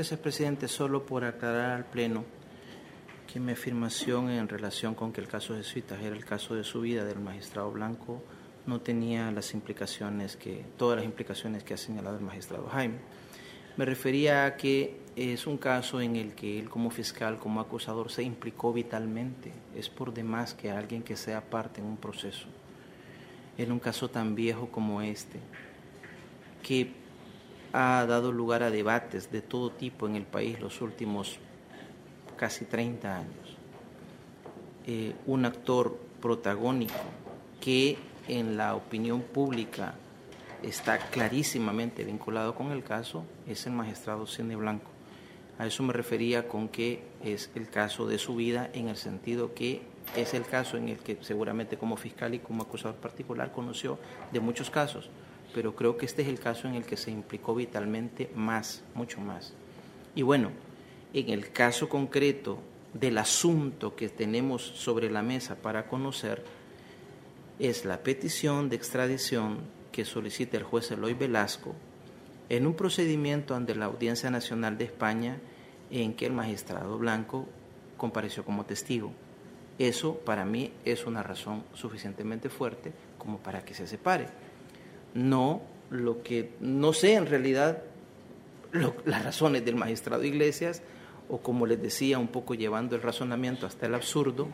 Gracias, presidente. Solo por aclarar al Pleno que mi afirmación en relación con que el caso Jesuitas era el caso de su vida del magistrado Blanco no tenía las implicaciones que, todas las implicaciones que ha señalado el magistrado Jaime. Me refería a que es un caso en el que él como fiscal, como acusador, se implicó vitalmente. Es por demás que alguien que sea parte en un proceso, en un caso tan viejo como este, que ha dado lugar a debates de todo tipo en el país los últimos casi 30 años. Eh, un actor protagónico que en la opinión pública está clarísimamente vinculado con el caso es el magistrado Cine Blanco. A eso me refería con que es el caso de su vida en el sentido que es el caso en el que seguramente como fiscal y como acusador particular conoció de muchos casos, pero creo que este es el caso en el que se implicó vitalmente más, mucho más. Y bueno, en el caso concreto del asunto que tenemos sobre la mesa para conocer, es la petición de extradición que solicita el juez Eloy Velasco en un procedimiento ante la Audiencia Nacional de España en que el magistrado Blanco compareció como testigo. Eso para mí es una razón suficientemente fuerte como para que se separe. No lo que no sé en realidad las razones del magistrado Iglesias o como les decía un poco llevando el razonamiento hasta el absurdo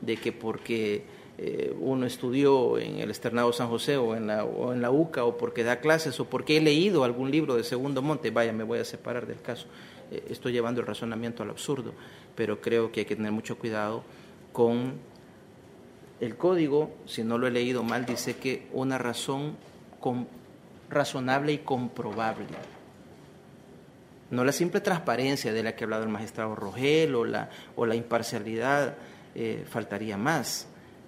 de que porque eh, uno estudió en el Externado San José o en, la, o en la UCA o porque da clases o porque he leído algún libro de Segundo Monte, vaya, me voy a separar del caso. Eh, estoy llevando el razonamiento al absurdo, pero creo que hay que tener mucho cuidado con el código, si no lo he leído mal, dice que una razón razonable y comprobable. No la simple transparencia de la que ha hablado el magistrado Rogel o la, o la imparcialidad, eh, faltaría más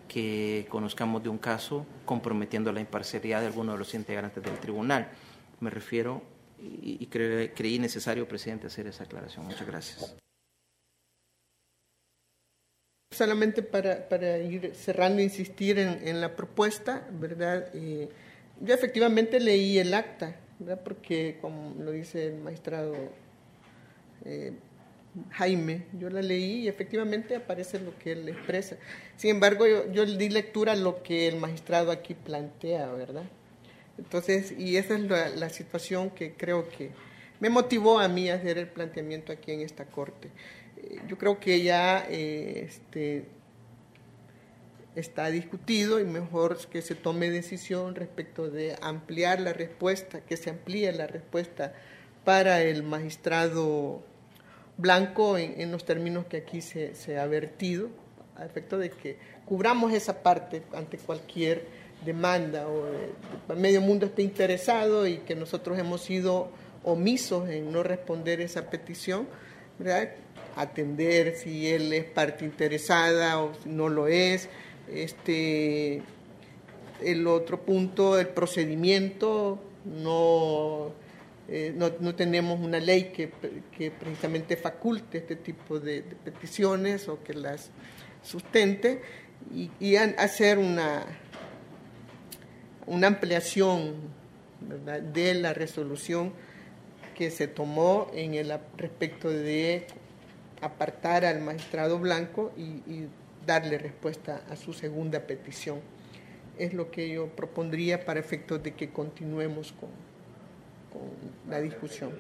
que conozcamos de un caso comprometiendo la imparcialidad de alguno de los integrantes del tribunal. Me refiero y, creí necesario, presidente, hacer esa aclaración. Muchas gracias. Solamente para, para ir cerrando, insistir en, la propuesta, ¿verdad? Eh, yo efectivamente leí el acta, ¿verdad? Porque, como lo dice el magistrado eh, Jaime, yo la leí y efectivamente aparece lo que él expresa. Sin embargo, yo, yo di lectura a lo que el magistrado aquí plantea, ¿verdad? Entonces, y esa es la, situación que creo que me motivó a mí a hacer el planteamiento aquí en esta corte. Eh, yo creo que ya eh, este, está discutido y mejor que se tome decisión respecto de ampliar la respuesta, que se amplíe la respuesta para el magistrado blanco en, los términos que aquí se, se, ha vertido, a efecto de que cubramos esa parte ante cualquier demanda o el medio mundo esté interesado y que nosotros hemos sido omisos en no responder esa petición, atender si él es parte interesada o si no lo es. Este, el otro punto, el procedimiento, no eh, no, no, tenemos una ley que, que, precisamente faculte este tipo de, peticiones o que las sustente y, hacer una, una ampliación de la resolución que se tomó en el respecto de apartar al magistrado blanco y darle respuesta a su segunda petición. Es lo que yo propondría para efectos de que continuemos con, la discusión.